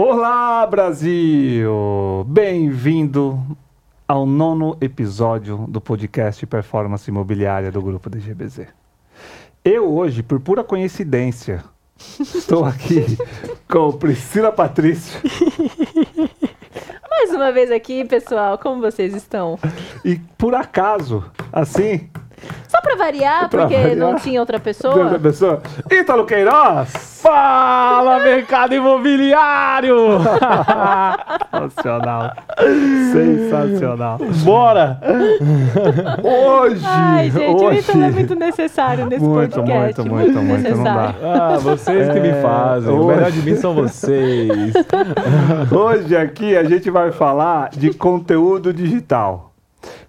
Olá, Brasil! Bem-vindo ao nono episódio do podcast Performance Imobiliária do Grupo DGBZ. Eu hoje, por pura coincidência, estou aqui com Priscila Patrício Mais uma vez aqui, pessoal, como vocês estão? e, por acaso, assim, Só pra variar, Pra porque variar. não tinha outra outra pessoa. pessoa, Ítalo Queiroz! Fala, mercado imobiliário! Sensacional! Sensacional! Bora! Hoje! Ai, gente, o hoje, Ítalo é muito necessário nesse Muito, podcast. muito, muito, muito, não necessário. Ah, vocês que me É, fazem. O hoje- melhor de mim são vocês. Hoje aqui a gente vai falar de conteúdo digital.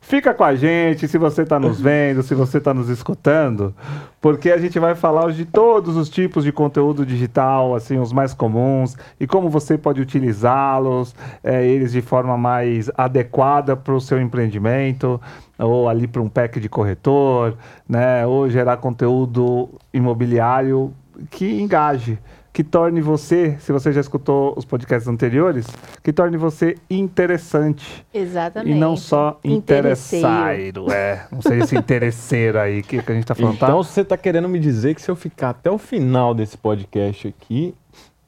Fica com a gente se você está nos vendo, se você está nos escutando, porque a gente vai falar hoje de todos os tipos de conteúdo digital, assim, os mais comuns, e como você pode utilizá-los, é, eles de forma mais adequada para o seu empreendimento, ou ali para um pack de corretor, né, ou gerar conteúdo imobiliário que engaje que torne você, se você já escutou os podcasts anteriores, que torne você interessante Exatamente. e não só Interesseiro. interesseiro. É, não sei esse interesseiro aí que, que a gente tá falando, Então você tá querendo me dizer que se eu ficar até o final desse podcast aqui,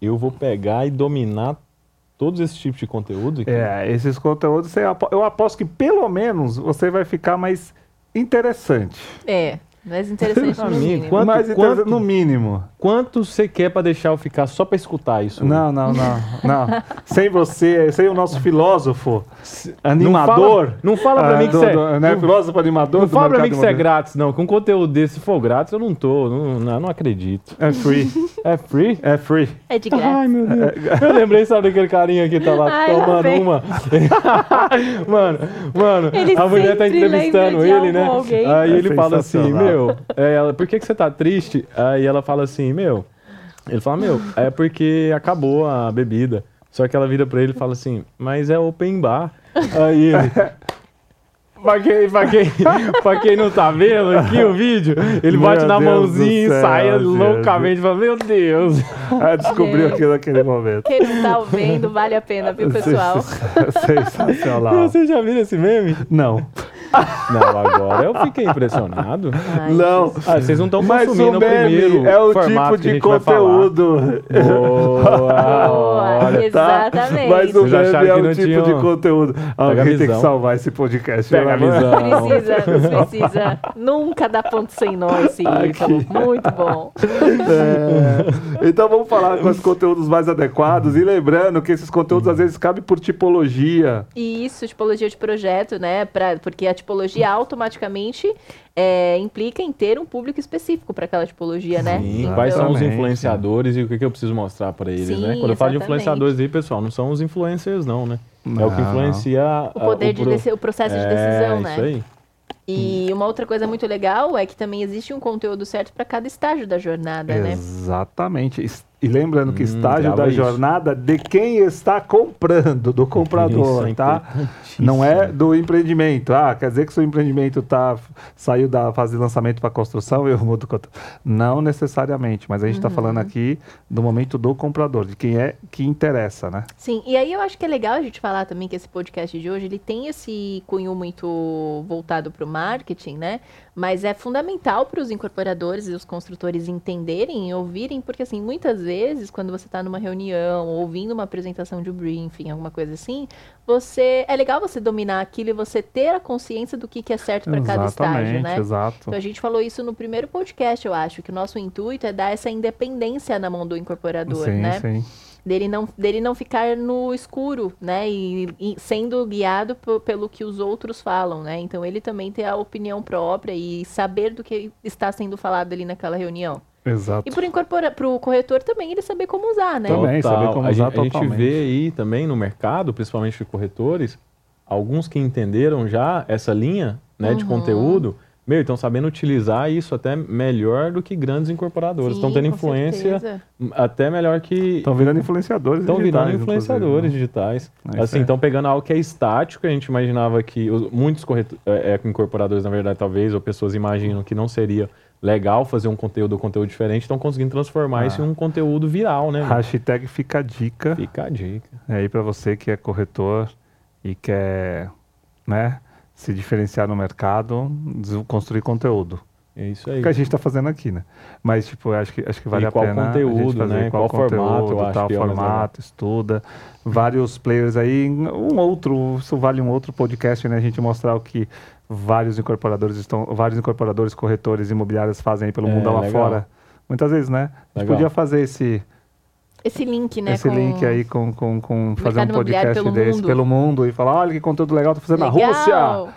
eu vou pegar e dominar todos esses tipos de conteúdo aqui? tá? É, esses conteúdos, eu aposto que pelo menos você vai ficar mais interessante. É, mais interessante no mínimo. quanto- mais interessante, quanto- no mínimo. Quanto você quer pra deixar eu ficar só pra escutar isso? Não, não, não, não. sem você, sem o nosso filósofo, Não animador. fala, não fala pra ah, mim que do- você é. né, não- filósofo animador Não fala pra mim que você é grátis, não. Com conteúdo desse, se for grátis, eu não tô. Não, não, não acredito. É free, É free? é free. É de graça. Ai, meu Deus. Eu lembrei, sabe, daquele carinha que tá lá Ai, tomando uma. mano, mano, Ele a mulher tá entrevistando ele, né? alguém. Aí É ele fala assim, meu, é, ela, por que, que você tá triste? Aí ela fala assim, meu. Ele fala, meu, é porque acabou a bebida. Só que ela vira pra ele e fala assim, mas é open bar. Aí ele. Pra quem, pra, quem, pra quem não tá vendo aqui o vídeo, ele Meu bate na Deus mãozinha e sai céu, gente. loucamente e fala, meu Deus. Ah, descobriu Gente. aquilo naquele momento. Quem não tá ouvindo, vale a pena, viu, pessoal? Sensacional. Você já viu esse meme? Não. Não, agora eu fiquei impressionado. Ai, Não. Ah, vocês não estão consumindo o primeiro é o tipo que a de gente vai falar. conteúdo. Boa, Boa, olha, Tá? exatamente. Mas o Vocês meme é que o tipo tinha de conteúdo. Alguém a tem que salvar esse podcast. Pega a visão. Não precisa, não precisa. Nunca dá ponto sem nó esse Ítalo. Muito bom. É. Então vamos falar com os conteúdos mais adequados. E lembrando que esses conteúdos às vezes cabem por tipologia. E isso, tipologia de projeto, né? Pra, porque a tipologia automaticamente é, implica em ter um público específico para aquela tipologia, né? Sim, Então- quais são os Exatamente. influenciadores e o que, que eu preciso mostrar pra eles, Sim, né? Quando eu falo de exatamente. influenciadores aí, pessoal, não são os influencers, não, né? É o que Não. influencia O poder de pro- deci- o processo de É, decisão, né? Isso aí. E uma outra coisa muito legal é que também existe um conteúdo certo para cada estágio da jornada, né? Exatamente. E lembrando que Hum, estágio da isso. jornada de quem está comprando, do comprador, Isso é tá? Não é do empreendimento. Ah, quer dizer que seu empreendimento tá, saiu da fase de lançamento para construção, eu mudo. Não necessariamente, mas a gente está Uhum. falando aqui do momento do comprador, de quem é que interessa, né? Sim, e aí eu acho que é legal a gente falar também que esse podcast de hoje, ele tem esse cunho muito voltado para o marketing, né? Mas é fundamental para os incorporadores e os construtores entenderem e ouvirem, porque assim, muitas vezes, quando você está numa reunião, ouvindo uma apresentação de um briefing, alguma coisa assim, você é legal você dominar aquilo e você ter a consciência do que, que é certo para cada estágio, né? exato. Então a gente falou isso no primeiro podcast, eu acho, que o nosso intuito é dar essa independência na mão do incorporador, sim, né? sim. Dele não, dele não ficar no escuro, né? E, e sendo guiado pelo que os outros falam, né? Então ele também ter a opinião própria e saber do que está sendo falado ali naquela reunião. Exato. E para o corretor também ele saber como usar, né? Também. saber como a, usar gente, a gente totalmente. vê aí também no mercado, principalmente de corretores, alguns que entenderam já essa linha né, de Uhum. conteúdo, meu, estão sabendo utilizar isso até melhor do que grandes incorporadores. Estão tendo influência certeza. até melhor que. Estão virando influenciadores Estão virando influenciadores né? digitais. É assim, estão pegando algo que é estático, a gente imaginava que os- muitos correto- é, é, incorporadores, na verdade, talvez, ou pessoas imaginam que não seria legal fazer um conteúdo, um conteúdo diferente, estão conseguindo transformar Ah. isso em um conteúdo viral, né? Hashtag fica a dica Fica a dica. aí para você que é corretor e quer, né, se diferenciar no mercado, construir conteúdo. É isso O aí. que a gente está fazendo aqui, né? Mas, tipo, acho que, acho que vale a qual pena a conteúdo, gente fazer né? qual, Qual formato, conteúdo, eu acho tal que é o formato, estuda. Vários players aí, um outro, isso vale um outro podcast, né? A gente mostrar o que vários incorporadores estão, vários incorporadores, corretores imobiliários fazem aí pelo É, mundo lá legal. fora. Muitas vezes, né? A gente Legal. podia fazer esse, Esse link, né? esse link aí com, com, com fazer um podcast pelo desse mundo. pelo mundo e falar, olha que conteúdo legal tô fazendo Legal. na Rússia,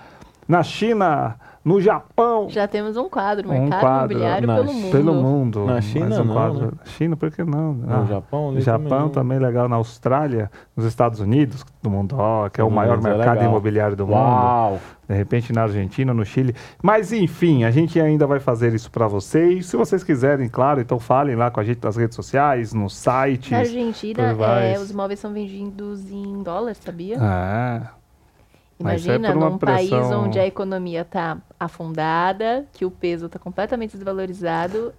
na China, no Japão. Já temos um quadro, Um Mercado quadro Imobiliário na- pelo mundo. Pelo mundo. Na mais China um não, quadro. né? China, por que não? No Ah, Japão, Japão não. também legal, na Austrália, nos Estados Unidos, do mundo, ó, que é o maior é mercado legal. imobiliário do mundo. Uau! De repente na Argentina, no Chile. Mas enfim, a gente ainda vai fazer isso para vocês. Se vocês quiserem, claro, então falem lá com a gente nas redes sociais, no site. Na Argentina, é, os imóveis são vendidos em dólar, sabia? Ah, é Imagina, por uma num país pressão- onde a economia está afundada, que o peso está completamente desvalorizado,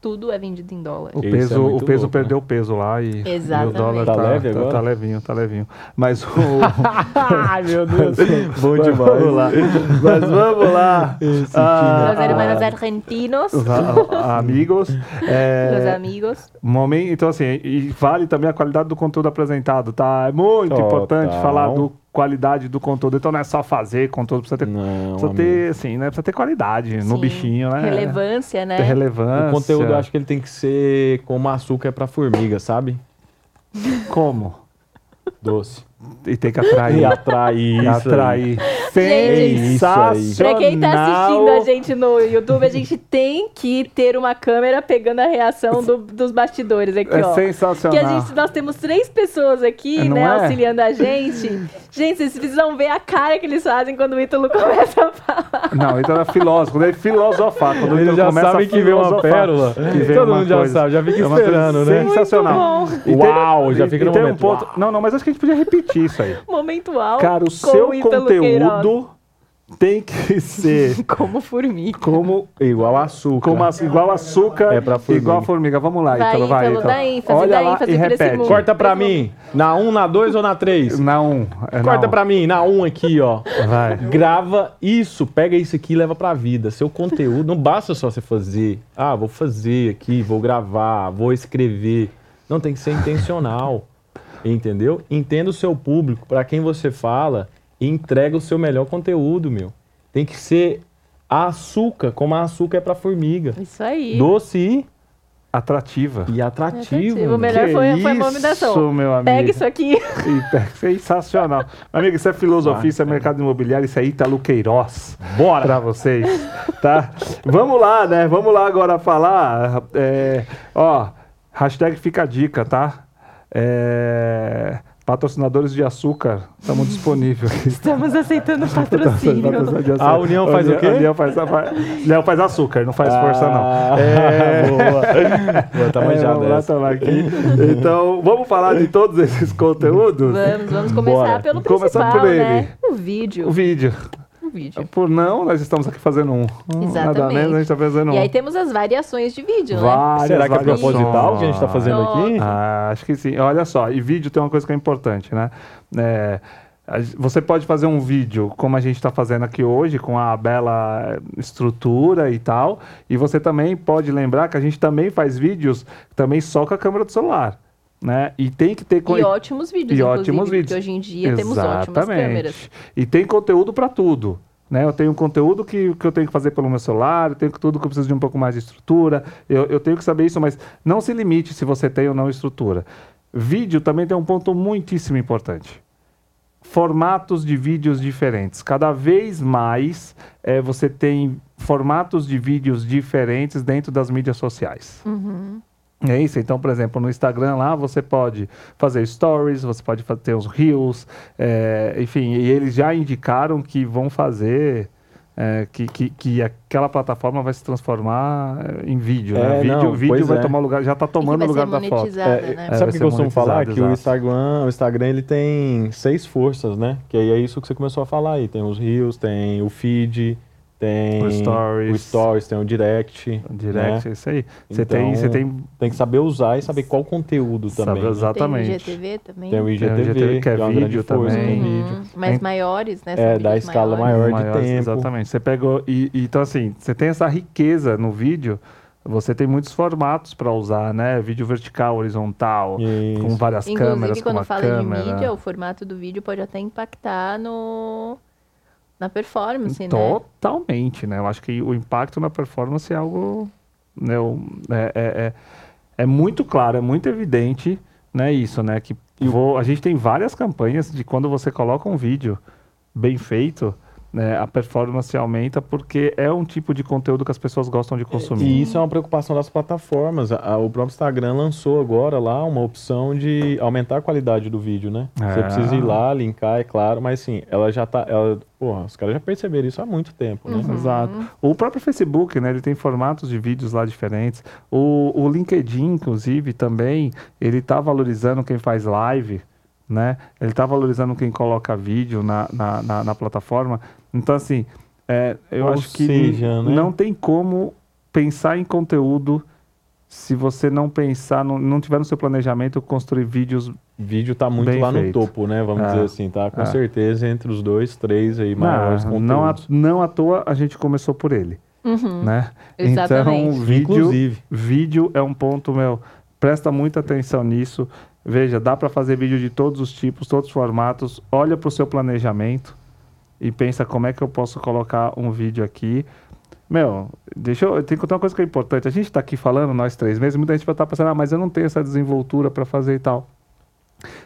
tudo é vendido em dólar. o é peso, muito o peso louco, né? perdeu peso lá e, e o dólar Tá tá, leve tá- tá levinho, tá levinho. Mas o Ai, meu Deus. Bom Mas demais. Vamos lá. Mas vamos lá. Esse Ah, Los hermanos ah, argentinos, os a- amigos. É, los amigos. momento, então, assim, e vale também a qualidade do conteúdo apresentado, tá? É muito Total. importante falar do qualidade do conteúdo. Então não é só fazer conteúdo, precisa ter, Não, precisa ter assim, né? Precisa ter qualidade no Sim. bichinho, né? Relevância, né? Ter relevância. O conteúdo eu acho que ele tem que ser como açúcar é pra formiga, sabe? Como? Doce. E tem que atrair. E atrair. Isso aí. atrair. Sensacional. Pra quem tá assistindo a gente no YouTube, a gente tem que ter uma câmera pegando a reação do- dos bastidores aqui, É ó. sensacional. Que a gente, nós temos três pessoas aqui, Não né, é? auxiliando a gente. Gente, vocês precisam ver a cara que eles fazem quando o Ítalo começa a falar. Não, então é filósofo. Quando ele filosofar, quando ele já a que vem uma pérola. que vem Todo uma mundo já coisa. sabe, já fica É esperando, né? Sensacional. Tem- Uau, já fica no tem um momento, ponto. Não, não, mas acho que a gente podia repetir isso aí. Momento alto. Cara, o seu conteúdo tem que ser Como formiga. como Igual açúcar. Como a- igual açúcar, É pra formiga. igual a formiga. Vamos lá, Vai, Ítalo, vai, Ítalo, Ítalo. dá ênfase, Olha dá lá ênfase e repete. mundo. Corta pra mim. Na 1, na 2 ou na 3? Na um. É Corta na um. pra mim, na 1 aqui, ó. Vai. Grava isso, pega isso aqui e leva pra vida. Seu conteúdo, não basta só você fazer. Ah, vou fazer aqui, vou gravar, vou escrever. Não, tem que ser intencional. Entendeu? Entenda o seu público, pra quem você fala, e entrega o seu melhor conteúdo, meu. Tem que ser açúcar, como a açúcar é pra formiga. Isso aí. Doce e, Atrativa. e atrativo. O melhor Que foi, foi a isso, movimentação. meu amigo. Pega isso aqui. Sensacional. Amigo, isso é filosofia, isso é mercado imobiliário, isso é Ítalo Queiroz. Bora! Pra vocês, tá? Vamos lá, né? Vamos lá agora falar. é, ó, hashtag fica a dica, tá? É, patrocinadores de açúcar, estamos disponíveis. Estamos aceitando patrocínio. A União faz o quê? A União faz, faz, União faz açúcar, não faz força, não. Ah, É, boa. Boa, tá é, vamos lá, tamo aqui. Então, vamos falar de todos esses conteúdos? Vamos, vamos começar Bora. pelo Começar principal, por ele. né? O vídeo. O vídeo. O vídeo. Por não, nós estamos aqui fazendo um. Um, Nada Exatamente. menos, a gente está fazendo um. E aí temos as variações de vídeo, né? Várias Será que é proposital que a gente tá fazendo aqui? Ah, acho que sim. Olha só, e vídeo tem uma coisa que é importante, né? É, você pode fazer um vídeo como a gente está fazendo aqui hoje, com a bela estrutura e tal. E você também pode lembrar que a gente também faz vídeos também só com a câmera do celular. Né? E tem que ter E ótimos vídeos, e ótimos vídeos. porque hoje em dia temos ótimas câmeras. E tem conteúdo para tudo. Né? Eu tenho conteúdo que, que eu tenho que fazer pelo meu celular, eu tenho tudo que eu preciso de um pouco mais de estrutura, eu, eu tenho que saber isso, mas não se limite se você tem ou não estrutura. Vídeo também tem um ponto muitíssimo importante. Formatos de vídeos diferentes. Cada vez mais eh, você tem formatos de vídeos diferentes dentro das mídias sociais. Uhum. É isso, então, por exemplo, no Instagram lá você pode fazer stories, você pode ter os reels, é, enfim, e eles já indicaram que vão fazer, é, que, que, que aquela plataforma vai se transformar é, em vídeo, né? É, Vídeo, não, vídeo vai é. tomar lugar, já está tomando o lugar da foto. É, né? vai sabe o que eu costumo falar? monetizado, Que o exato. Instagram, o Instagram ele tem seis forças, né? Que aí é isso que você começou a falar aí. Tem os rios, tem o feed, tem O Stories. o Stories, tem o Direct. Direct, né? é isso aí. Você tem, Então, você tem Tem que saber usar e saber qual conteúdo Saber também. usar. né? Exatamente. Tem o IGTV também. Tem o IGTV, IGTV, que é uma grande vídeo força, também. tem Uhum, vídeo. Mas Tem- maiores, né? São É, da escala maiores. maior de tempo. Exatamente. Você pegou. E, e, então, assim, você tem essa riqueza no vídeo. Você tem muitos formatos para usar, né? Vídeo vertical, horizontal, Isso. com várias Inclusive, câmeras, com quando uma fala câmera. de mídia, o formato do vídeo pode até impactar no na performance, né? Totalmente, né? Eu acho que o impacto na performance é algo. Né, é, é, é, é muito claro, é muito evidente, né? Isso, né? Que vou, a gente tem várias campanhas de quando você coloca um vídeo bem feito, né, a performance aumenta porque é um tipo de conteúdo que as pessoas gostam de consumir. E isso é uma preocupação das plataformas. O próprio Instagram lançou agora lá uma opção de aumentar a qualidade do vídeo, né? Você É. precisa ir lá, linkar, é claro, mas sim, ela já tá. Ela, porra, os caras já perceberam isso há muito tempo, né? Uhum. Exato. O próprio Facebook, né? Ele tem formatos de vídeos lá diferentes. O, o LinkedIn, inclusive, também, ele tá valorizando quem faz live, né? Ele tá valorizando quem coloca vídeo na, na, na, na plataforma. Então, assim, é, eu Ou acho que seja, né? não tem como pensar em conteúdo se você não pensar, não, não tiver no seu planejamento construir vídeos Vídeo tá muito Bem lá feito. no topo, né? Vamos É. dizer assim, tá? Com É. certeza entre os dois, três aí maiores não, não, à, conteúdos. não à toa a gente começou por ele, Uhum. né? Exatamente. Então, vídeo, Inclusive. Vídeo é um ponto, meu. Presta muita atenção nisso. Veja, dá para fazer vídeo de todos os tipos, todos os formatos. Olha para o seu planejamento e pensa como é que eu posso colocar um vídeo aqui. Meu, deixa eu. Tem que contar uma coisa que é importante. A gente está aqui falando, nós três meses, muita gente vai estar pensando, ah, mas eu não tenho essa desenvoltura para fazer e tal.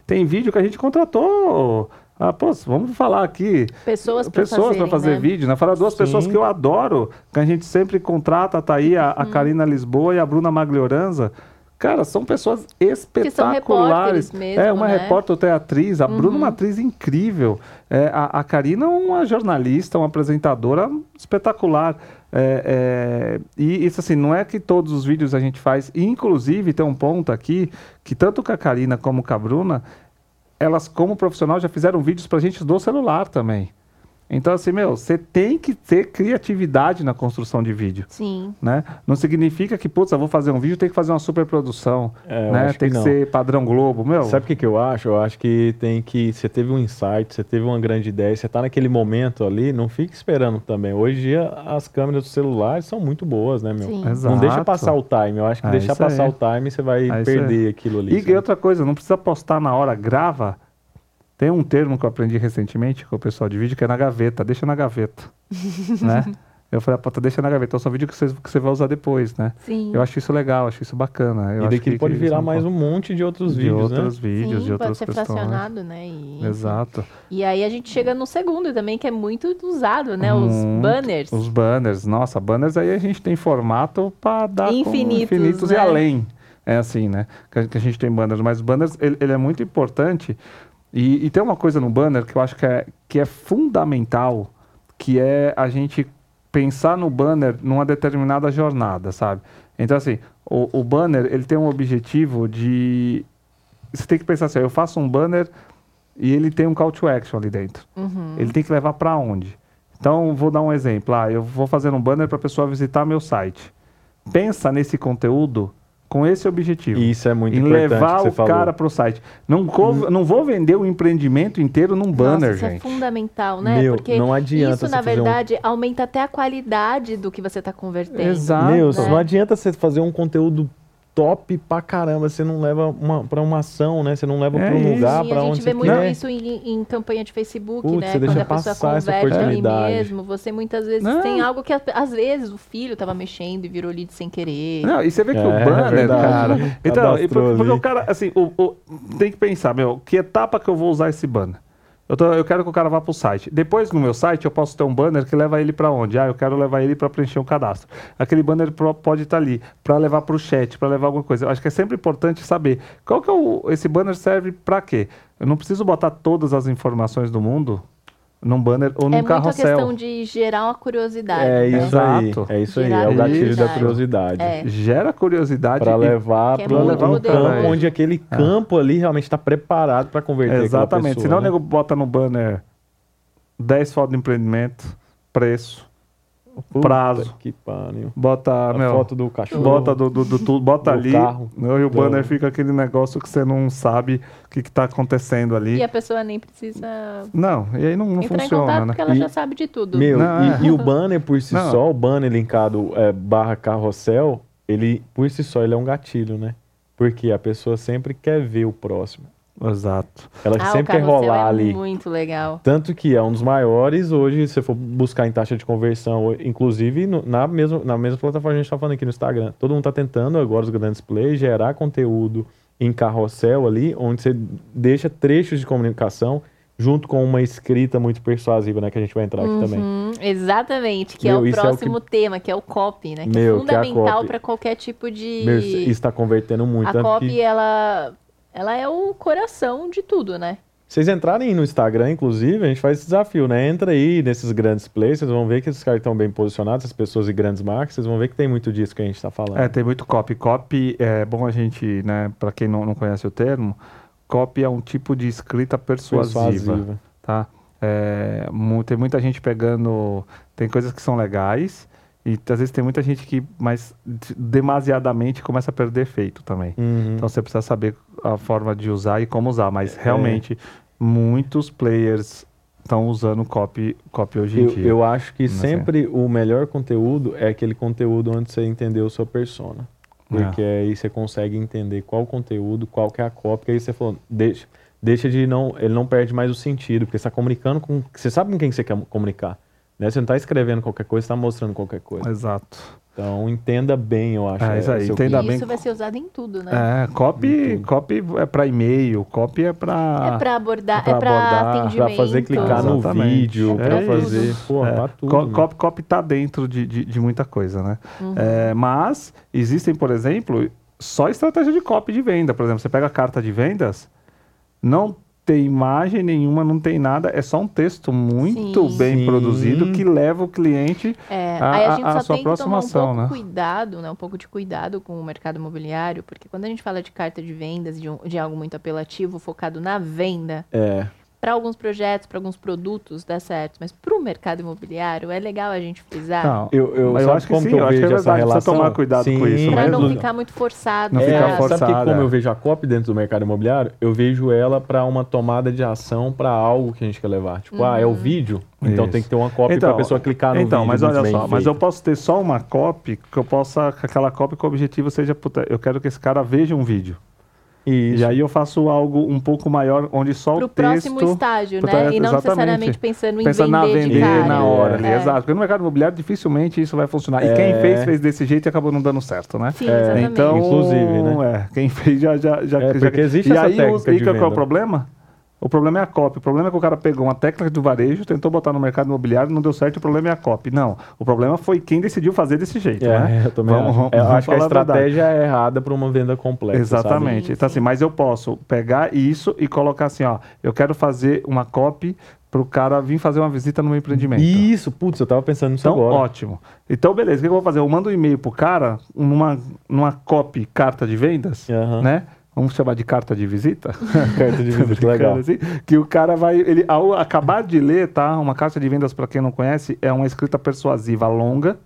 Tem vídeo que a gente contratou. Ah, pô, vamos falar aqui Pessoas para pessoas para fazerem, fazer né? vídeo, né? Fala duas Sim. pessoas que eu adoro, que a gente sempre contrata, tá aí a, a Karina Lisboa e a Bruna Maglioranza. Cara, são pessoas espetaculares. repórteres mesmo, é, uma né? repórter, outra é atriz. A Bruna é Uhum. uma atriz incrível. É, a, a Karina é uma jornalista, uma apresentadora espetacular. É, é, e isso assim, não é que todos os vídeos a gente faz. E, inclusive, tem um ponto aqui que tanto com a Karina como com a Bruna, elas, como profissional, já fizeram vídeos pra gente do celular também. Então, assim, meu, você tem que ter criatividade na construção de vídeo, Sim. né? Não significa que, putz, eu vou fazer um vídeo, tem que fazer uma superprodução, É, eu né? acho Tem que que, ser padrão Globo, meu. Sabe o que, que eu acho? Eu acho que tem que. Você teve um insight, você teve uma grande ideia, você tá naquele momento ali, não fique esperando também. Hoje em dia as câmeras do celular são muito boas, né, meu? Sim. Exato. Não deixa passar o time. Eu acho que É deixar isso aí. passar o time, você vai É perder aquilo ali. E sabe? outra coisa, não precisa postar na hora, grava. Tem um termo que eu aprendi recentemente com o pessoal de vídeo que é na gaveta, deixa na gaveta, né? Eu falei, pô, deixa na gaveta, então são vídeos que você, que você vai usar depois, né? Sim. Eu acho isso legal, acho isso bacana. Eu E acho daqui que- pode que virar é mais um monte de outros de vídeos, outros né? vídeos, Sim, de outras pode ser questões. fracionado, né? E. Exato. E aí a gente chega no segundo também, que é muito usado, né? Os Muito. banners. Os banners, nossa, banners aí a gente tem formato para dar com Infinitos, infinitos e né? além. É assim, né? Que a, que a gente tem banners, mas banners ele, ele é muito importante. E, e tem uma coisa no banner que eu acho que é, que é fundamental, que é a gente pensar no banner numa determinada jornada, sabe? Então assim, o, o banner ele tem um objetivo de você tem que pensar assim, eu faço um banner e ele tem um call to action ali dentro. Uhum. Ele tem que levar para onde? Então, vou dar um exemplo. Ah, eu vou fazer um banner para a pessoa visitar meu site. Pensa nesse conteúdo com esse objetivo. E isso é muito em importante levar que você o falou. Hum. cara para o site. Não, co- não vou vender o empreendimento inteiro num banner, Nossa, isso é gente. fundamental, né? Meu, Porque não adianta isso, na fazer um- verdade, aumenta até a qualidade do que você está convertendo. Exato. Meu, né? não adianta você fazer um conteúdo top pra caramba, você não leva uma, pra uma ação, né? Você não leva É pra um isso. lugar Sim, pra a onde gente você vê muito quer. isso em, em campanha de Facebook, Putz, né? você Quando deixa a pessoa converte ali mesmo, você muitas vezes Não. tem algo que às vezes o filho estava mexendo e virou lead sem querer. Não, e você vê que É, o banner, verdade. cara. Então, e por- Cadastrou porque ali. o cara, assim, o, o- tem que pensar, meu, que etapa que eu vou usar esse banner? Eu, tô- eu quero que o cara vá para o site. Depois, no meu site, eu posso ter um banner que leva ele para onde? Ah, eu quero levar ele para preencher um cadastro. Aquele banner pro- pode estar ali para levar para o chat, para levar alguma coisa. Eu acho que é sempre importante saber qual que é o, esse banner serve para quê. Eu não preciso botar todas as informações do mundo num banner ou num é muito a carrossel. questão de gerar uma curiosidade. É né? isso aí. É isso aí. É o gatilho da curiosidade. É. Gera curiosidade. Pra e- levar Que é para muito um poderoso. campo onde aquele campo ali realmente está preparado para converter Exatamente. pessoa, Senão né? o nego bota no banner 10 fotos de empreendimento, preço, Puta prazo. Que pariu. Bota, A meu, foto do cachorro. bota do, do, do, tudo, bota Do ali. carro. E o Do- banner fica aquele negócio que você não sabe o que, que tá acontecendo ali. E a pessoa nem precisa Não, e aí não, não entrar em funciona, contato né? porque ela E- já sabe de tudo. Meu, Não, e, é. e o banner por si Não. só, o banner linkado é, barra carrossel, ele, por si só, ele é um gatilho, né? Porque a pessoa sempre quer ver o próximo. Exato. Ela ah, o sempre quer rolar é ali. muito legal. Tanto que é um dos maiores hoje, se você for buscar em taxa de conversão, inclusive no- na, mesma, na mesma plataforma que a gente está falando aqui no Instagram. Todo mundo está tentando agora, os grandes players, gerar conteúdo em carrossel ali, onde você deixa trechos de comunicação junto com uma escrita muito persuasiva, né? Que a gente vai entrar aqui também. Uhum, exatamente, que é Meu, o isso é o próximo tema, que é o copy, né? Que Meu, é que é fundamental para qualquer tipo de. Meu, isso está convertendo muito. a copy, que ela, ela é o coração de tudo, né? vocês entrarem no Instagram, inclusive, a gente faz esse desafio, né? Entra aí nesses grandes players, vocês vão ver que esses caras estão bem posicionados, as pessoas e grandes marcas, vocês vão ver que tem muito disso que a gente está falando. É, tem muito copy. Copy é bom a gente, né, para quem não, não conhece o termo, copy é um tipo de escrita persuasiva, tá? É, tem muita gente pegando, tem coisas que são legais e às vezes tem muita gente que, mas de- demasiadamente começa a perder efeito também. Uhum. Então você precisa saber a forma de usar e como usar, mas realmente muitos players estão usando copy, copy hoje em Eu, dia. eu acho que Não sei. sempre o melhor conteúdo é aquele conteúdo onde você entendeu sua persona. Porque aí você consegue entender qual conteúdo, qual que é a cópia, aí você falou, deixa, deixa de não, ele não perde mais o sentido, porque você está comunicando com, você sabe com quem você quer comunicar, né? Você não está escrevendo qualquer coisa, você está mostrando qualquer coisa. Exato. Então entenda bem, eu acho. É, isso aí, entenda- bem isso vai ser usado em tudo, né? É, copy, copy é para e-mail, copy é para É pra abordar, pra é abordar, atendimento. Pra fazer clicar no vídeo, É pra isso. fazer, pô, É, tudo. co- meu. copy, copy tá dentro de, de, de muita coisa, né? Uhum. É, mas existem, por exemplo, só estratégia de copy de venda. Por exemplo, você pega a carta de vendas, não tem imagem nenhuma, não tem nada, é só um texto muito Sim. bem Sim. produzido que leva o cliente. É, a- aí a a- gente a só tem que tomar um aproximação, pouco né? cuidado, né? Um pouco de cuidado com o mercado imobiliário, porque quando a gente fala de carta de vendas, de, um- de algo muito apelativo, focado na venda, É, para alguns projetos, para alguns produtos, dá certo, mas para o mercado imobiliário é legal a gente frisar Não, eu, eu, mas eu acho que como sim, que eu, eu acho que é essa verdade, precisa relação? tomar cuidado com isso, para mas não ficar muito forçado. não pra- ficar É, sabe que como é. eu vejo a copy dentro do mercado imobiliário? Eu vejo ela para uma tomada de ação para algo que a gente quer levar. Tipo, ah, é o vídeo? Então Isso. tem que ter uma copy para a pessoa clicar no então, vídeo. mas olha só, mas feito. eu posso ter só uma copy, que eu possa, que aquela copy que o objetivo seja, puta, eu quero que esse cara veja um vídeo. Isso. E aí eu faço algo um pouco maior, onde só Pro o texto... próximo estágio, né? E não exatamente. necessariamente pensando em Pensando na vender, de vender cara. na hora É. exato. Porque no mercado imobiliário dificilmente isso vai funcionar. E É. quem fez, fez desse jeito e acabou não dando certo, né? Sim, É, exatamente. Então, Inclusive, né? é, quem fez já... já, já, É, já- porque existe e essa aí, técnica o, e de qual é o problema? O problema é a copy. O problema é que o cara pegou uma técnica do varejo, tentou botar no mercado imobiliário, não deu certo, o problema é a copy. Não, o problema foi quem decidiu fazer desse jeito, né? É, eu também Vamos- acho. vamos- Eu vamos acho que a estratégia é errada para uma venda complexa. Exatamente. Sim, então, sim. assim, mas eu posso pegar isso e colocar assim, ó, eu quero fazer uma copy para o cara vir fazer uma visita no meu empreendimento. Isso, putz, eu tava pensando nisso Então, agora. ótimo. Então, beleza, o que eu vou fazer? Eu mando um e-mail pro cara, numa, numa copy carta de vendas, Aham. né? Vamos chamar de carta de visita? Carta de visita, legal. Assim, que o cara vai, ele ao acabar de ler, tá? Uma carta de vendas para quem não conhece é uma escrita persuasiva longa,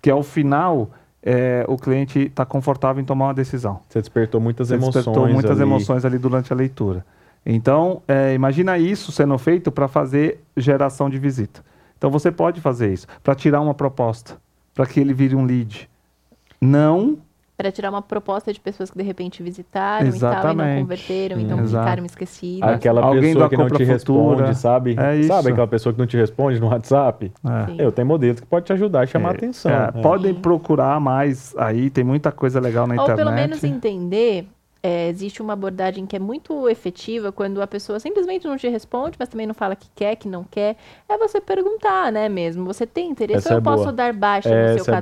que ao final é, o cliente está confortável em tomar uma decisão. Você despertou muitas Você emoções. despertou muitas ali. emoções ali durante a leitura. Então, é, imagina isso sendo feito para fazer geração de visita. Então, você pode fazer isso para tirar uma proposta, para que ele vire um lead. Não Para tirar uma proposta de pessoas que de repente visitaram e tal, e não Exatamente. converteram, então Exato. ficaram esquecidas. Aquela Alguém pessoa da que não compra te futura. responde, sabe? É isso. Sabe aquela pessoa que não te responde no WhatsApp? é. Eu tenho modelos que pode te ajudar e chamar a É, atenção. é, É. Podem Sim. procurar mais aí, tem muita coisa legal na Ou internet. pelo menos entender, é, existe uma abordagem que é muito efetiva quando a pessoa simplesmente não te responde, mas também não fala que quer, que não quer. É você perguntar, né, mesmo? Você tem interesse Essa ou é eu posso boa. dar baixa Essa no é seu boa.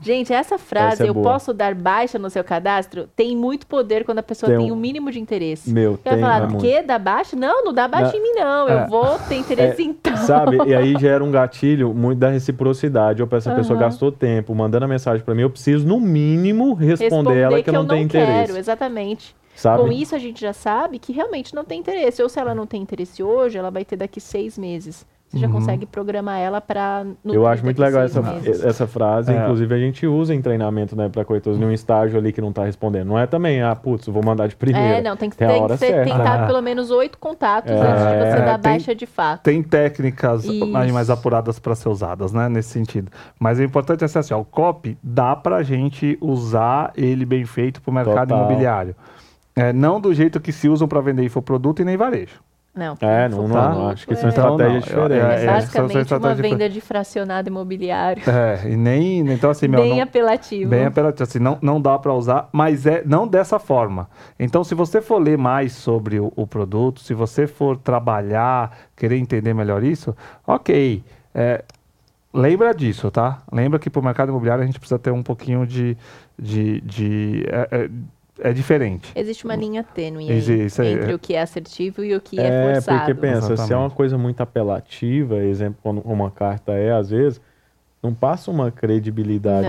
Gente, essa frase, Essa é eu boa. posso dar baixa no seu cadastro, tem muito poder quando a pessoa Tem tem um- o mínimo de interesse. Meu, vai tem falar, é que dá baixa? Não, não dá baixa Não, em mim, não. é. Eu vou ter interesse então. Sabe? E aí gera um gatilho muito da reciprocidade. Ou essa pessoa Aham. gastou tempo mandando a mensagem pra mim, eu preciso, no mínimo, responder, ela que, eu não tenho interesse. quero, exatamente. Sabe? Com isso, a gente já sabe que realmente não tem interesse. Ou se ela não tem interesse hoje, ela vai ter daqui seis meses. Você já consegue programar ela para Eu acho muito legal essa, meses. essa frase. É. Inclusive, a gente usa em treinamento, né, para corretores, num estágio ali que não tá respondendo. Não é também, ah, putz, vou mandar de primeira. É, não, tem que, Tem a tem que ser certa. tentado Ah. pelo menos oito contatos É, antes de você dar tem- baixa de fato. Tem técnicas Isso. mais apuradas para ser usadas, né? Nesse sentido. Mas o importante é ser assim, ó, o copy dá pra gente usar ele bem feito pro mercado Total. imobiliário. É, não do jeito que se usam para vender infoproduto e nem varejo. Não, É, não, não, Tá. não, acho que são é, Então, estratégias não, diferentes. é, é, é, são basicamente uma venda de fracionado imobiliário. É, e nem. Então, assim, meu. bem não- apelativo. Bem apelativo, assim, não, não dá para usar, mas é não dessa forma. Então, se você for ler mais sobre o, o produto, se você for trabalhar, querer entender melhor isso, ok. É, lembra disso, tá? Lembra que para o mercado imobiliário a gente precisa ter um pouquinho de. de, de é, é- é diferente. Existe uma linha tênue aí, Existe, é- entre o que é assertivo e o que é, É, forçado. porque pensa, se é Exatamente. uma coisa muito apelativa, exemplo, como uma carta é, às vezes, não passa uma credibilidade.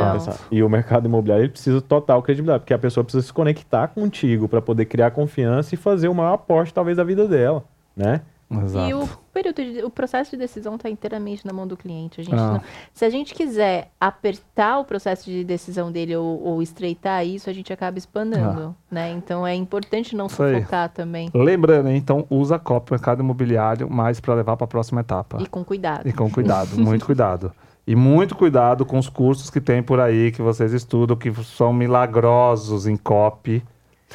E o mercado imobiliário ele precisa total credibilidade, porque a pessoa precisa se conectar contigo para poder criar confiança e fazer o maior aporte, talvez, da vida dela, né? Exato. E o período de- o processo de decisão está inteiramente na mão do cliente. A gente Ah. não- se a gente quiser apertar o processo de decisão dele ou, ou estreitar isso, a gente acaba espanando, né? Então é importante não Ah. Sufocar também Lembrando, então usa a cópia mercado imobiliário mais para levar para a próxima etapa. e com cuidado. E com cuidado, muito cuidado. E muito cuidado com os cursos que tem por aí, que vocês estudam, que são milagrosos em copy,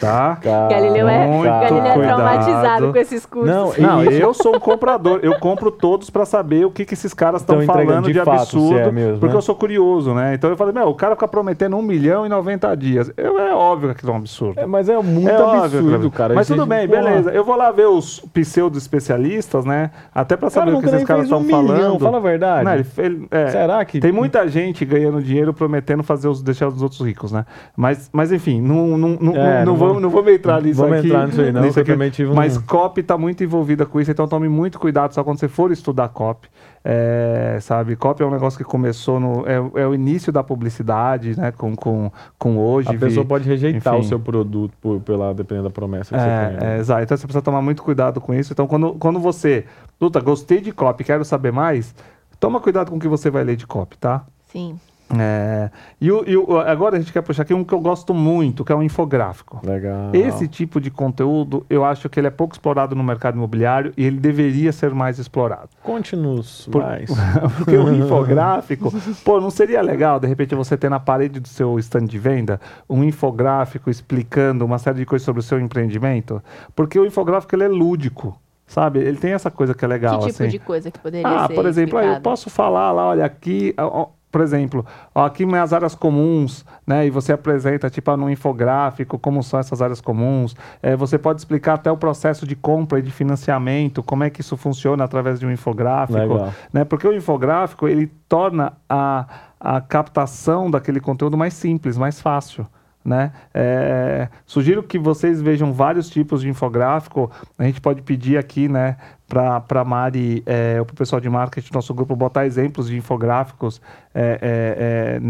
tá? Galileu é, Muito Galileu é cuidado. traumatizado com esses cursos. Não, Não, E eu sou um comprador. Eu compro todos para saber o que, que esses caras estão falando de, de fato, absurdo. é mesmo, porque né? eu sou curioso, né? Então eu falei, meu, o cara fica prometendo um milhão em 90 dias. Eu, é óbvio que aquilo é um absurdo. É, mas é muito É óbvio, absurdo, Cleber. cara. Mas tudo bem, porra. beleza. Eu vou lá ver os pseudo-especialistas, né? Até pra O cara saber o que esses caras fez um estão milhão, falando. fala a verdade. Não, ele- ele- é, Será que... Tem muita gente ganhando dinheiro prometendo fazer os, deixar os outros ricos, né? Mas, mas enfim, não, É, não, não vamos, vamos- não vamos entrar nisso vamos aqui. entrar nisso aí, não, nisso aqui. um- Mas copy tá muito envolvida com isso, então tome muito cuidado só quando você for estudar copy. É, sabe, copy é um negócio que começou no. É, é o início da publicidade, né? Com, com, com hoje. A pessoa pode rejeitar enfim. o seu produto por, pela, dependendo da promessa que você tem. É, né? é, exato. Então você precisa tomar muito cuidado com isso. Então, quando, quando você. Luta, gostei de copy, quero saber mais. Toma cuidado com o que você vai ler de copy, tá? Sim. É, e, o- e o- agora a gente quer puxar aqui um que eu gosto muito, que é um infográfico. Legal. Esse tipo de conteúdo, eu acho que ele é pouco explorado no mercado imobiliário e ele deveria ser mais explorado. Conte-nos Por- mais. Porque o infográfico, pô, não seria legal, de repente, você ter na parede do seu stand de venda um infográfico explicando uma série de coisas sobre o seu empreendimento? Porque o infográfico, ele é lúdico, sabe? Ele tem essa coisa que é legal, que tipo assim. de coisa que poderia Ah, ser por exemplo, aí eu posso falar lá, olha, aqui, ó, por exemplo, aqui minhas áreas comuns, né? E você apresenta, tipo, ah, no infográfico, como são essas áreas comuns. É, você pode explicar até o processo de compra e de financiamento, como é que isso funciona através de um infográfico. Legal. Né? Porque o infográfico, ele torna a, a captação daquele conteúdo mais simples, mais fácil. Né? É, sugiro que vocês vejam vários tipos de infográfico. A gente pode pedir aqui, né, para a Mari, é, ou para o pessoal de marketing do nosso grupo, botar exemplos de infográficos é, é, é,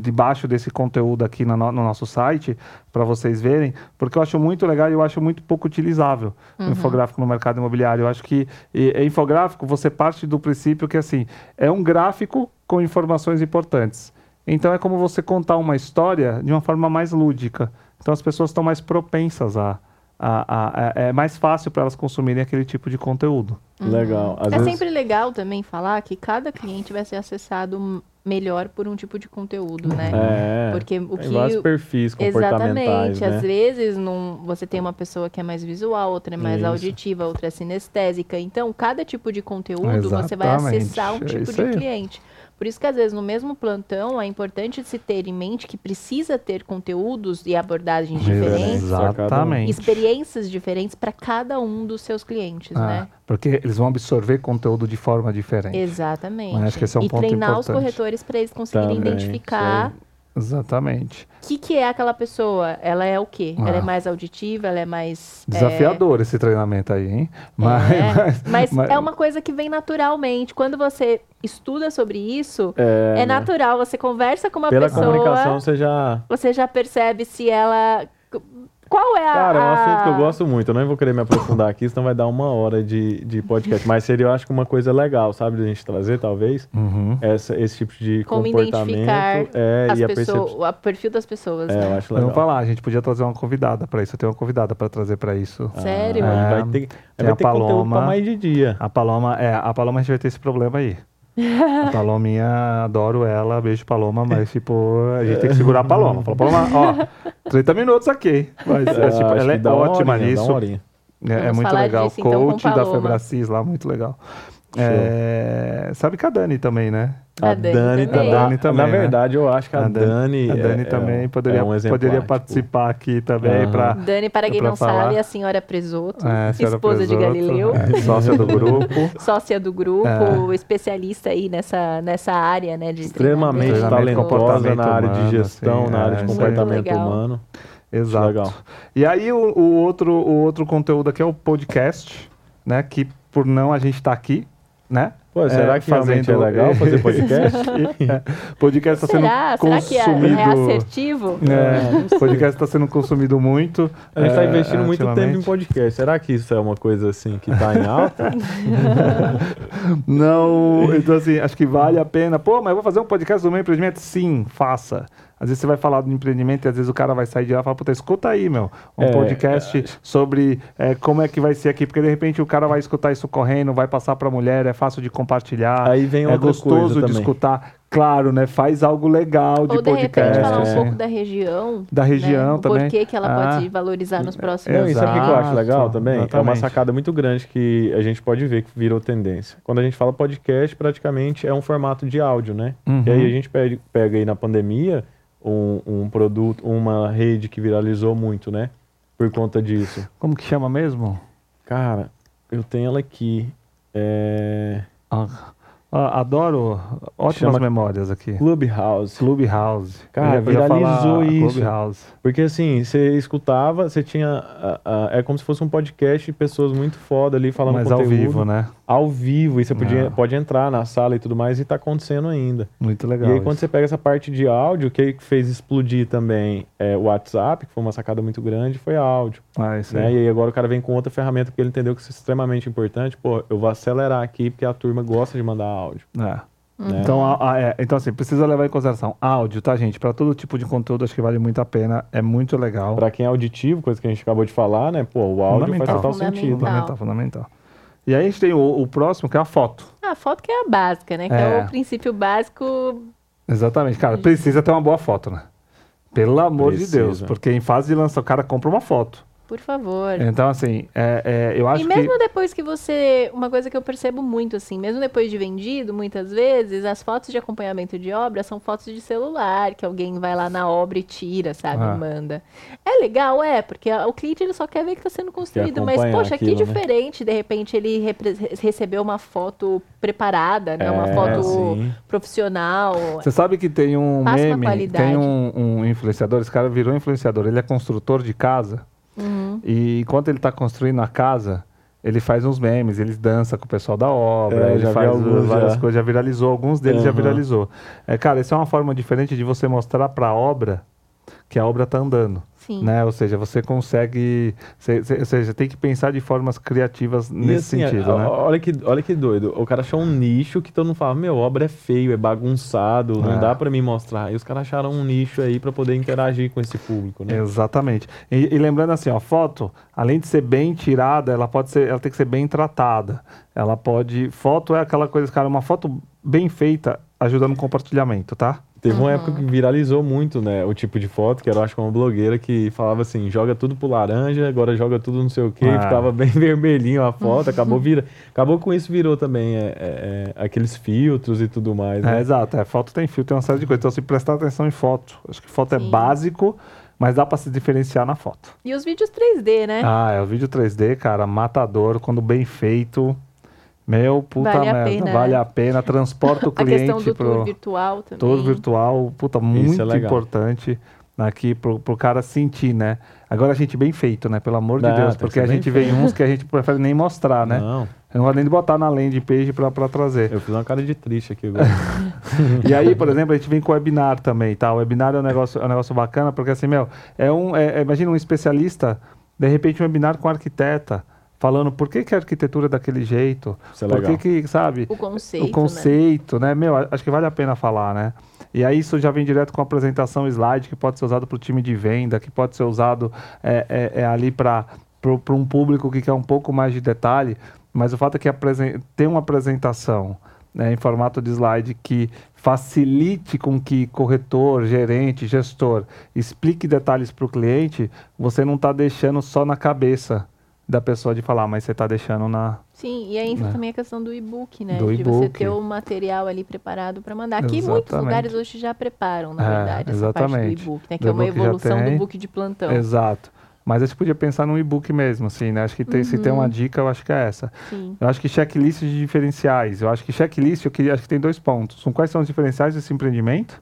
debaixo desse conteúdo aqui no, no nosso site, para vocês verem, porque eu acho muito legal e eu acho muito pouco utilizável o infográfico no mercado imobiliário. Eu acho que e, e infográfico, você parte do princípio que assim, é um gráfico com informações importantes. Então é como você contar uma história de uma forma mais lúdica. Então as pessoas estão mais propensas a. a- a- a- é mais fácil para elas consumirem aquele tipo de conteúdo. Legal. Às é vezes, sempre legal também falar que cada cliente vai ser acessado melhor por um tipo de conteúdo, né? É, Porque o tem que vários perfis comportamentais, Exatamente. né? Às vezes num, você tem uma pessoa que é mais visual, outra é mais Isso. auditiva, outra é sinestésica. Então, cada tipo de conteúdo você vai Exatamente. acessar um É tipo isso de aí. Por isso que às vezes no mesmo plantão é importante se ter em mente que precisa ter conteúdos e abordagens diferentes, Exatamente. experiências diferentes para cada um dos seus clientes, Ah, né? Porque eles vão absorver conteúdo de forma diferente. Exatamente. Mas acho que esse é um e ponto treinar os importante. corretores para eles conseguirem Também, identificar Exatamente. o que, que é aquela pessoa. Ela é o quê? Ah. Ela é mais auditiva, ela é mais. é, Desafiador esse treinamento aí, hein? É, mas, é uma coisa que vem naturalmente. Quando você estuda sobre isso, É, é, né? natural. Você conversa com uma Pela pessoa, comunicação você já. você já percebe se ela Qual é a. Cara, é um assunto que eu a- gosto muito. Eu não vou querer me aprofundar aqui, senão vai dar uma hora de, de podcast. Mas seria, eu acho que uma coisa legal, sabe, de a gente trazer, talvez, Uhum. essa, esse tipo de Como comportamento. identificar é, as e a percepção. o perfil das pessoas. É, eu né? acho legal. Vamos falar, a gente podia trazer uma convidada pra isso. Eu tenho uma convidada pra trazer pra isso. Sério? Ah, É, vai ter, vai a ter conteúdo Paloma. pra mais de dia. A Paloma, é, a Paloma a gente vai ter esse problema aí. A Palominha, adoro ela, beijo Paloma, mas tipo, a gente tem que segurar a Paloma. Fala, Paloma, ó, 30 minutos aqui. Mas, é, tipo, ela é ótima horinha, nisso. É, é muito legal. disso, então, Coach da. Febracis lá, muito legal. É, sabe que a Dani também, né? A A Dani Dani, também. na- A Dani também, Na né? verdade, eu acho que a, A Dani. A Dani é- também é, poderia, é um poderia tipo, participar aqui também Aham. pra Dani, para quem pra não falar. sabe, é a senhora Presoto, É, senhora esposa de Galileu, é, sócia do grupo. sócia do grupo, É. especialista aí nessa, nessa área, né? De extremamente talentosa na área de gestão, humano, na área assim, de é, comportamento humano. Exato. Legal. E aí o, o outro, o outro conteúdo aqui é o podcast, né? Que por não a gente tá aqui, né? Pô, será É, que realmente é fazendo- legal fazer podcast? É, podcast está sendo Será? Será que é, consumido. é assertivo? É, podcast está sendo consumido muito. A gente está é, investindo muito tempo em podcast. Será que isso é uma coisa assim que tá em alta? Não, então assim, acho que vale a pena. Pô, mas eu vou fazer um podcast do meu empreendimento? Sim, faça. Às vezes você vai falar do empreendimento e às vezes o cara vai sair de lá e fala, puta, escuta aí, meu. Um É, podcast sobre é, como é que vai ser aqui. Porque de repente o cara vai escutar isso correndo, vai passar pra mulher, é fácil de compartilhar. Aí vem é gostoso coisa de também. escutar. Claro, né? Faz algo legal de Ou de repente podcast. falar um assim. pouco da região. Da região né? também. Por que que ela Ah. pode valorizar nos próximos Não, e sabe o que eu acho legal também? É uma exatamente. sacada muito grande que a gente pode ver que virou tendência. Quando a gente fala podcast, praticamente é um formato de áudio, né? Uhum. E aí a gente pega, pega aí na pandemia um, um produto, uma rede que viralizou muito, né? Por conta disso. Como que chama mesmo? Cara, eu tenho ela aqui. É... Ah, ah, adoro. Ótimas Chama- memórias aqui. Clubhouse. Clubhouse. Cara, viralizou isso. Clubhouse. Porque assim, você escutava, você tinha. ah, ah, é como se fosse um podcast de pessoas muito foda ali falando Mas ao conteúdo. vivo, né? Ao vivo, e você podia, Ah. pode entrar na sala e tudo mais, e tá acontecendo ainda. Muito legal. e aí, quando isso. você pega essa parte de áudio, o que fez explodir também é, o WhatsApp, que foi uma sacada muito grande, foi áudio. Ah, isso Né? aí. E aí agora o cara vem com outra ferramenta, porque ele entendeu que isso é extremamente importante. Pô, eu vou acelerar aqui, porque a turma gosta de mandar áudio. É. né? Então, a- a- é, então, assim, precisa levar em consideração áudio, tá, gente? Para todo tipo de conteúdo, acho que vale muito a pena. É muito legal. Pra quem é auditivo, coisa que a gente acabou de falar, né? Pô, o áudio faz total Fundamental. sentido. Fundamental, fundamental. E aí a gente tem o, o próximo, que é a foto. A foto que é a básica, né? Que é, É. o princípio básico. Exatamente. Cara, precisa ter uma boa foto, né? Pelo amor de Precisa. Deus. Porque em fase de lançar, o cara compra uma foto. Por favor. Então, assim, é, é, eu acho E mesmo que... depois que você. Uma coisa que eu percebo muito, assim, mesmo depois de vendido, muitas vezes, as fotos de acompanhamento de obra são fotos de celular, que alguém vai lá na obra e tira, sabe? Ah. Manda. É legal, é, porque o cliente ele só quer ver que está sendo construído. Mas, poxa, que aquilo, né? diferente, de repente, ele repre- recebeu uma foto preparada, né? uma É, foto sim. profissional. Você sabe que tem um Passa uma meme, tem um, um influenciador, esse cara virou influenciador, ele é construtor de casa, Uhum. e enquanto ele está construindo a casa, ele faz uns memes, ele dança com o pessoal da obra, É, ele já faz alguns várias já. coisas, já viralizou, alguns deles já Aham. viralizou. É, cara, isso é uma forma diferente de você mostrar para a obra que a obra está andando. Sim. Né? Ou seja, você consegue. cê- cê- ou seja, tem que pensar de formas criativas E nesse assim, sentido, né? olha, que, olha que doido. O cara achou um nicho que todo mundo fala, meu, obra é feio, é bagunçado, não É. dá pra mim mostrar. E os caras acharam um nicho aí pra poder interagir com esse público, né? Exatamente. E, e lembrando assim, ó, foto, além de ser bem tirada, ela pode ser, ela tem que ser bem tratada. Ela pode, foto é aquela coisa, cara, uma foto bem feita ajuda no compartilhamento, tá? Teve Uhum. uma época que viralizou muito, né, o tipo de foto, que era, acho que uma blogueira que falava assim, joga tudo pro laranja, agora joga tudo não sei o quê, Ah. e ficava bem vermelhinho a foto, acabou vira, acabou com isso, virou também é, é, é, aqueles filtros e tudo mais, É, né? exato, é, foto tem fio, tem uma série de coisas. Então, se prestar atenção em foto, acho que foto é Sim. básico, mas dá para se diferenciar na foto. E os vídeos 3D, né? Ah, é o vídeo 3D, cara, matador, quando bem feito. Meu, puta Vale a merda, pena, vale né? a pena, transporta o a questão cliente do tour pro virtual também. tour virtual, puta, muito legal. importante aqui pro, pro cara sentir, né? Agora a gente bem feito, né? Pelo amor de Não, Deus, tem que porque a gente vê uns que a gente prefere nem mostrar, né? Não, Eu não vou nem botar na landing page para trazer. Eu fiz uma cara de triste aqui agora. e aí, por exemplo, a gente vem com o webinar também, tá? O webinar é um negócio, é um negócio bacana, porque assim, meu, é um. É, imagina um especialista, de repente, um webinar com um arquiteta. Falando por que, que a arquitetura é daquele jeito, Isso é por legal. que, que, sabe? O conceito, O conceito, né? Meu, acho que vale a pena falar, né? E aí isso já vem direto com a apresentação slide, que pode ser usado para o time de venda, que pode ser usado é, é, é ali para um público que quer um pouco mais de detalhe. Mas o fato é que ter uma apresentação né, em formato de slide que facilite com que corretor, gerente, gestor explique detalhes para o cliente, você não está deixando só na cabeça da pessoa de falar, mas você está deixando na, Sim, e aí entra Né? também a questão do e-book, né? Do de você ter o material ali preparado para mandar. Que muitos Exatamente. lugares hoje já preparam, na É, verdade, essa parte do exatamente. e-book, né? Que Do é uma evolução tem. do book de plantão. Exato. Mas a gente podia pensar num e-book mesmo, assim, né? Acho que tem- se tem Uhum. uma dica, eu acho que é essa. Sim. Eu acho que checklist de diferenciais. Eu acho que checklist, eu queria, acho que tem dois pontos. Um, quais são os diferenciais desse empreendimento?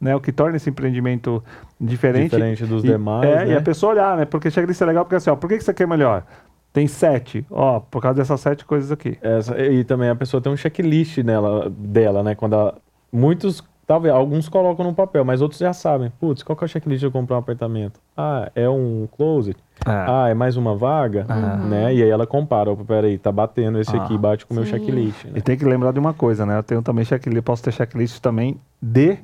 Né? O que torna esse empreendimento diferente. Diferente dos E- demais, É, e né? a pessoa olhar, né? Porque checklist é legal porque assim, ó, por que que isso aqui é melhor? Tem sete. Ó, por causa dessas sete coisas aqui. Essa- e também a pessoa tem um checklist nela, dela, né? Quando ela- muitos, talvez, alguns colocam no papel, mas outros já sabem. Putz, qual que é o checklist de eu comprar um apartamento? Ah, é um closet? Ah, é mais uma vaga? Né? E aí ela compara, opa, peraí, tá batendo esse Ah. aqui, bate com o meu checklist. Né? E tem que lembrar de uma coisa, né? Eu tenho também checklist, posso ter checklist também de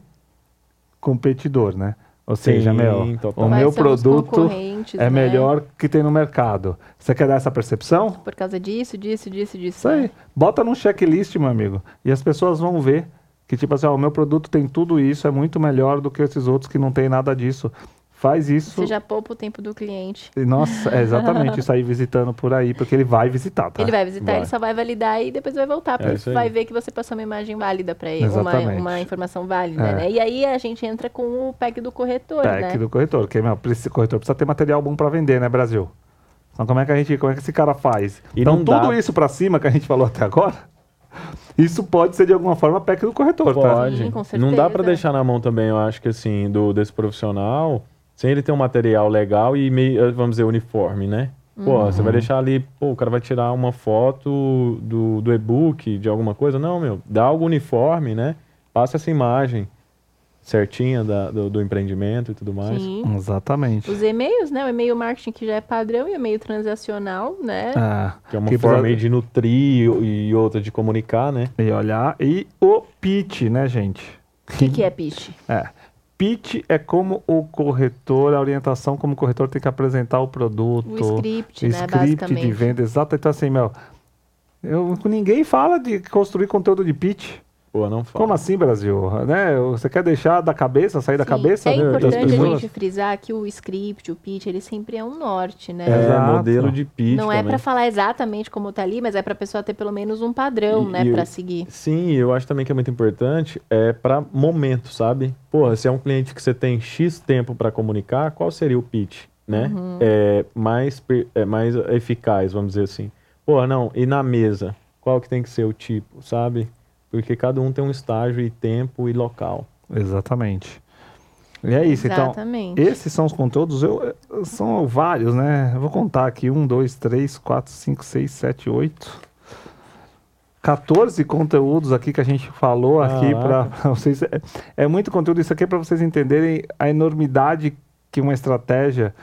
competidor, né? Ou seja, Sim, meu, total. o Quais meu são os produto concorrentes, é né? melhor que tem no mercado. Você quer dar essa percepção? Por causa disso, disso, disso, disso. Isso aí. né? Bota num checklist, meu amigo. E as pessoas vão ver que, tipo assim, ó, o meu produto tem tudo isso, é muito melhor do que esses outros que não tem nada disso. Faz isso. Você já poupa o tempo do cliente. E, Nossa, é exatamente isso aí visitando por aí, porque ele vai visitar, tá? Ele vai visitar, Vai. ele só vai validar e depois vai voltar, porque isso aí. vai ver que você passou uma imagem válida para ele, uma, uma informação válida, É. né? E aí a gente entra com o pack do corretor, PEC né? do corretor, porque meu, preci- corretor precisa ter material bom para vender, né, Brasil? Então como é que a gente, como é que esse cara faz? E então tudo dá- isso para cima que a gente falou até agora, isso pode ser de alguma forma PEC do corretor, tá? Pode. Sim, com Não dá pra deixar na mão também, eu acho que assim, do, desse profissional, sem ele ter um material legal e meio, vamos dizer, uniforme, né? Pô, você Uhum. vai deixar ali, pô, o cara vai tirar uma foto do, do e-book, de alguma coisa. Não, meu, dá algo uniforme, né? Passa essa imagem certinha da- do, do empreendimento e tudo mais. Sim. Exatamente. Os e-mails, né? O e-mail marketing que já é padrão e o e-mail transacional, né? Ah, Que é uma que forma precisa- aí de nutrir e outra de comunicar, né? E olhar. E o pitch, né, gente? O que, que é pitch? É. Pitch é como o corretor, a orientação como o corretor tem que apresentar o produto. O script, o né? script de venda, exato. Então, assim, meu, eu, ninguém fala de construir conteúdo de pitch. Pô, não fala. Como assim, Brasil? Né? Você quer deixar da cabeça, sair da Sim, cabeça É né, importante a gente frisar que o script, o pitch, ele sempre é um norte, né? É, Exato. modelo de pitch Não é também. pra falar exatamente como tá ali, mas é pra pessoa ter pelo menos um padrão, E- né, Pra eu- seguir. Sim, eu acho também que é muito importante é para momento, sabe? Porra, se é um cliente que você tem X tempo para comunicar, qual seria o pitch, né? Uhum. É mais é mais eficaz, vamos dizer assim. Porra, não, e na mesa, qual que tem que ser o tipo, sabe? Porque cada um tem um estágio e tempo e local. Exatamente. E é isso, Exatamente. então. Esses são os conteúdos, eu, eu- são vários, né? Eu vou contar aqui: um, dois, três, quatro, cinco, seis, sete, oito. 14 conteúdos aqui que a gente falou aqui Caraca. para vocês. É, é muito conteúdo, isso aqui é para vocês entenderem a enormidade que uma estratégia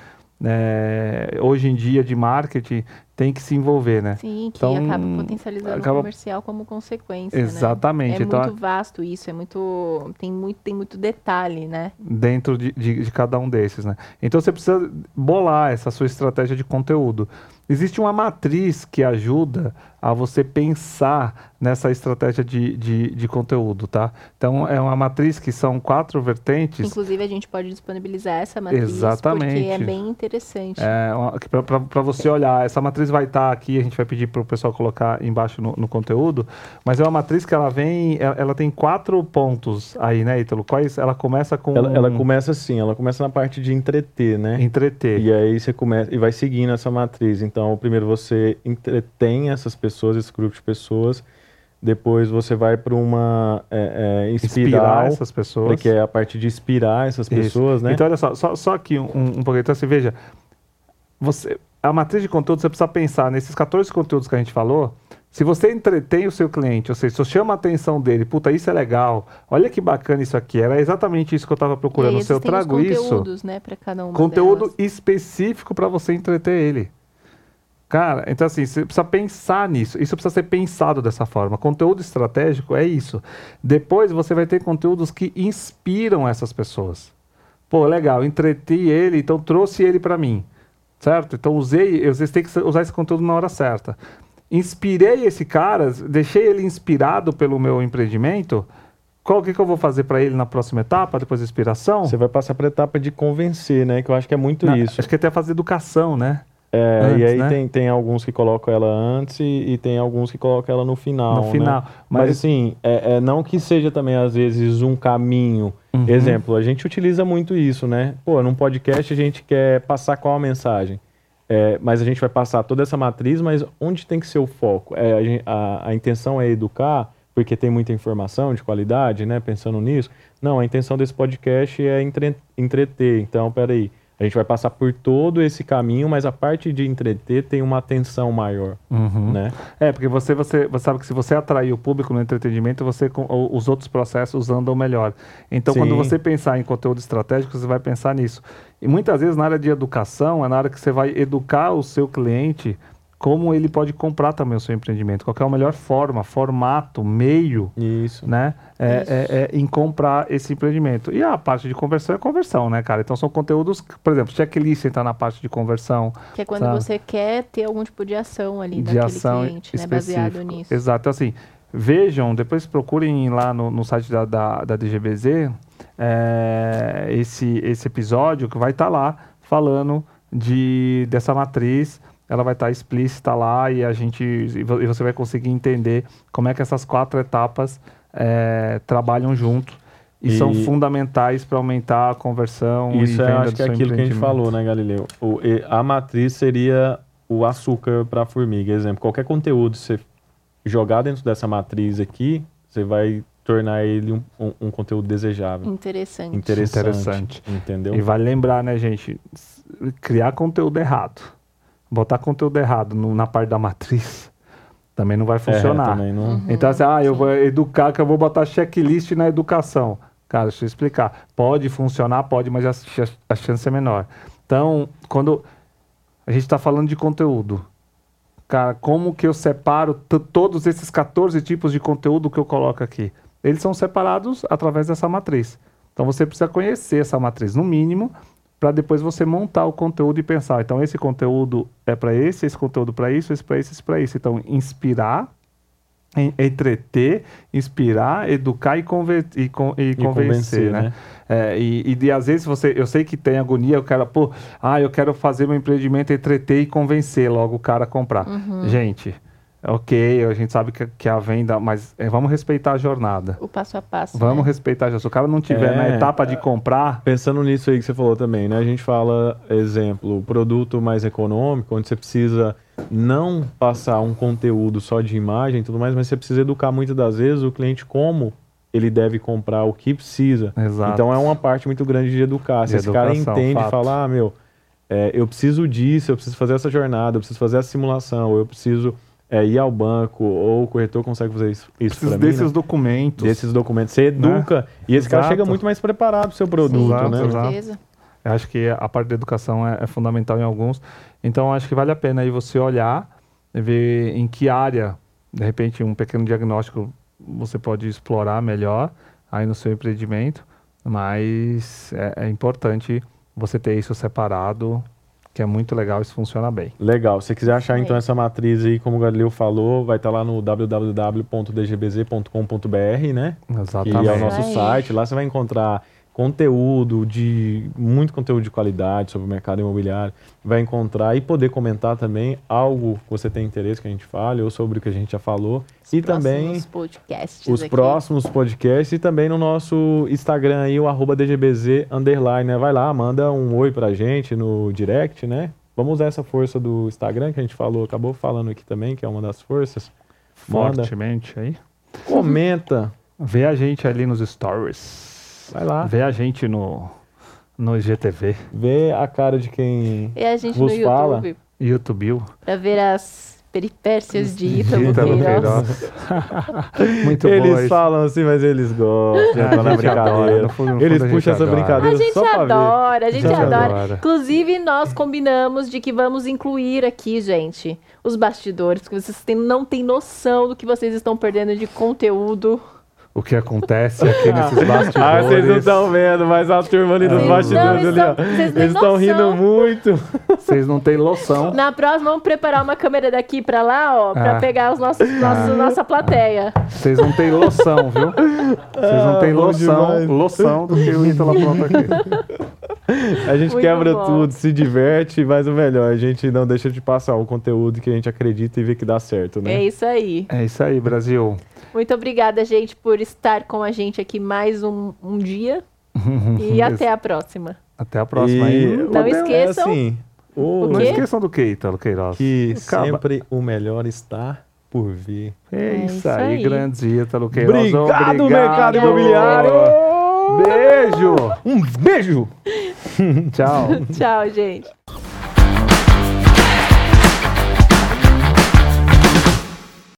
né, hoje em dia de marketing tem que se envolver, né? Sim, que Então, acaba potencializando acaba- o comercial como consequência, né? Exatamente. É então, muito vasto isso, é muito tem muito tem muito detalhe, né? dentro de, de, de cada um desses, né? Então você precisa bolar essa sua estratégia de conteúdo. Existe uma matriz que ajuda a você pensar nessa estratégia de, de, de conteúdo, tá? Então é uma matriz que são quatro vertentes. Inclusive a gente pode disponibilizar essa matriz porque Exatamente. é bem interessante. É, para você olhar, essa matriz vai estar aqui, a gente vai pedir para o pessoal colocar embaixo no, no conteúdo, mas é uma matriz que ela vem, ela, ela tem quatro pontos aí, né, Ítalo? Quais? Ela começa com Ela, ela começa assim, ela começa na parte de entreter, né? entreter. E aí você começa e vai seguindo essa matriz. Então, primeiro você entretém essas pessoas, esse grupo de pessoas. Depois você vai para uma é, é, inspirar espiral, essas pessoas. que é a parte de inspirar essas Isso. pessoas, né? Então, olha só, só, só aqui um, um pouquinho. Então, você veja, você, a matriz de conteúdo, você precisa pensar nesses 14 conteúdos que a gente falou, Se você entretém o seu cliente, ou seja, se você chama a atenção dele, puta, isso é legal, olha que bacana isso aqui, era exatamente isso que eu estava procurando. E aí Se eu existem os trago isso, conteúdos, né, para cada uma conteúdo delas. específico para você entreter ele. Cara, então assim, você precisa pensar nisso. Isso precisa ser pensado dessa forma. Conteúdo estratégico é isso. Depois você vai ter conteúdos que inspiram essas pessoas. Pô, legal, entreti ele, então trouxe ele para mim. Certo? Então usei, vocês têm que usar esse conteúdo na hora certa. Inspirei esse cara, deixei ele inspirado pelo meu empreendimento. Qual que, que eu vou fazer para ele na próxima etapa, depois da inspiração? Você vai passar para a etapa de convencer, né? Que eu acho que é muito Na- isso. Acho que até fazer educação, né? É, antes, e aí né? tem, tem alguns que colocam ela antes e, e tem alguns que colocam ela no final. No né? final. Mas, Mas- assim, é, é não que seja também, às vezes, um caminho. Uhum. Exemplo, a gente utiliza muito isso, né? Pô, num podcast a gente quer passar qual a mensagem? É, mas a gente vai passar toda essa matriz, mas onde tem que ser o foco? É, a, a- intenção é educar, porque tem muita informação de qualidade, né? Pensando nisso. Não, a intenção desse podcast é entre- entreter. Então, peraí. A gente vai passar por todo esse caminho, mas a parte de entreter tem uma atenção maior, Uhum. né? É, porque você, você, você sabe que se você atrair o público no entretenimento, você os outros processos andam melhor. Então, quando Sim. você pensar em conteúdo estratégico, você vai pensar nisso. E muitas vezes na área de educação, é na área que você vai educar o seu cliente como ele pode comprar também o seu empreendimento. Qual que é a melhor forma, formato, meio, Isso. né? É, é- é em comprar esse empreendimento. E a parte de conversão é conversão, né, cara? Então são conteúdos, que, por exemplo, checklist está na parte de conversão. Que é quando sabe? você quer ter algum tipo de ação ali de daquele ação cliente, né? Baseado específico. nisso. Exato. Então, assim, vejam, depois procurem lá no, no site da, da, da DGBZ é, esse, esse episódio que vai estar lá falando de, dessa matriz. Ela vai estar explícita lá e a gente e vo- e você vai conseguir entender como é que essas quatro etapas é, trabalham junto e, E- são fundamentais para aumentar a conversão e Isso é, venda acho do que é seu aquilo que a gente falou, né, Galileu? O- e- a matriz seria o açúcar para a formiga. Exemplo, qualquer conteúdo que você jogar dentro dessa matriz aqui, você vai tornar ele um, um- um conteúdo desejável, Interessante. interessante, Interessante. entendeu? E vale lembrar, né, gente? Criar conteúdo errado. Botar conteúdo errado no- na parte da matriz também não vai É, funcionar. também não... Então, assim, ah, eu vou educar, que eu vou botar checklist na educação. Cara, deixa eu explicar. Pode funcionar, pode, mas a, a chance é menor. Então, quando a gente está falando de conteúdo, cara, como que eu separo todos esses 14 tipos de conteúdo que eu coloco aqui? Eles são separados através dessa matriz. Então, você precisa conhecer essa matriz, no mínimo, para depois você montar o conteúdo e pensar. Então, esse conteúdo é para esse, esse conteúdo para isso, esse para isso, esse para isso. Então, inspirar en- entreter, inspirar, educar e, conver e, con- e convencer, convencer, né? né? É, e, e de, às vezes você, eu sei que tem agonia, o cara, pô, ah, eu quero fazer meu empreendimento, entreter e convencer logo o cara a comprar. Gente, ok, a gente sabe que, que é a venda, mas é, vamos respeitar a jornada. O passo a passo. Vamos né? respeitar a jornada. Se o cara não tiver É, na etapa de comprar, Pensando nisso aí que você falou também, né? A gente fala, exemplo, produto mais econômico, onde você precisa não passar um conteúdo só de imagem e tudo mais, mas você precisa educar muitas das vezes o cliente como ele deve comprar o que precisa. Exato. Então é uma parte muito grande de educar. Se De esse cara entende e fato. fala, ah, meu, é, eu preciso disso, eu preciso fazer essa jornada, eu preciso fazer essa simulação, eu preciso é, ir ao banco, ou o corretor consegue fazer isso, isso precisa para mim, desses né? documentos. desses documentos. Você educa e esse cara Exato. chega muito mais preparado pro seu produto, Exato, né? Com certeza. Eu acho que a parte da educação é, é fundamental em alguns. Então, acho que vale a pena aí você olhar e ver em que área, de repente, um pequeno diagnóstico você pode explorar melhor aí no seu empreendimento. Mas é, é importante você ter isso separado, que é muito legal, isso funciona bem. Legal. Se você quiser achar então essa matriz aí, como o Galileu falou, vai estar lá no www.dgbz.com.br, né? Que é o Exatamente. nosso site. Lá você vai encontrar conteúdo de muito conteúdo de qualidade sobre o mercado imobiliário. Vai encontrar e poder comentar também algo que você tem interesse que a gente fale ou sobre o que a gente já falou. e também podcasts os aqui. próximos podcasts e também no nosso Instagram aí, o arroba DGBZ underline, né? Vai lá, manda um oi pra gente no direct, né? Vamos usar essa força do Instagram que a gente falou, acabou falando aqui também, que é uma das forças. Manda, Fortemente aí. comenta, Vê a gente ali nos stories. Vai lá, Vê a gente no, no IGTV, vê a cara de quem E a gente Vos no fala. YouTube YouTube. pra ver as peripécias de Ítalo Queiroz. Muito bom. Eles falam assim, mas eles gostam. Ah, quando a é brincadeira. no fundo- no fundo eles a gente puxam essa adora. brincadeira A gente só pra ver. adora, a gente A gente adora. adora. Inclusive, nós combinamos de que vamos incluir aqui, gente, os bastidores, porque vocês têm- não têm noção do que vocês estão perdendo de conteúdo. O que acontece aqui nesses bastidores. Ah, vocês não estão vendo, mas a turma ali dos bastidores não ali, estão- ó. Eles estão rindo muito. Vocês não têm noção. Na próxima, vamos preparar uma câmera daqui pra lá, ó, pra Ah. pegar os nossos, nossos- nossa plateia. Vocês não têm noção, viu? Vocês não Ah, têm noção, noção do que o Ítalo apronta aqui. A gente Muito quebra bom. tudo, se diverte, mas o melhor, a gente não deixa de passar o conteúdo que a gente acredita e vê que dá certo, né? É isso aí. É isso aí, Brasil. Muito obrigada, gente, por estar com a gente aqui mais um, um dia. E até a próxima. Até a próxima E aí. Não podemos- esqueçam- É assim, o- O Não esqueçam do que, Ítalo Queiroz? que Acaba. sempre o melhor está por vir. É, É isso, aí, aí. grandes Ítalo Queiroz. Obrigado, mercado imobiliário! Beijo! Um beijo! Tchau. Tchau, gente.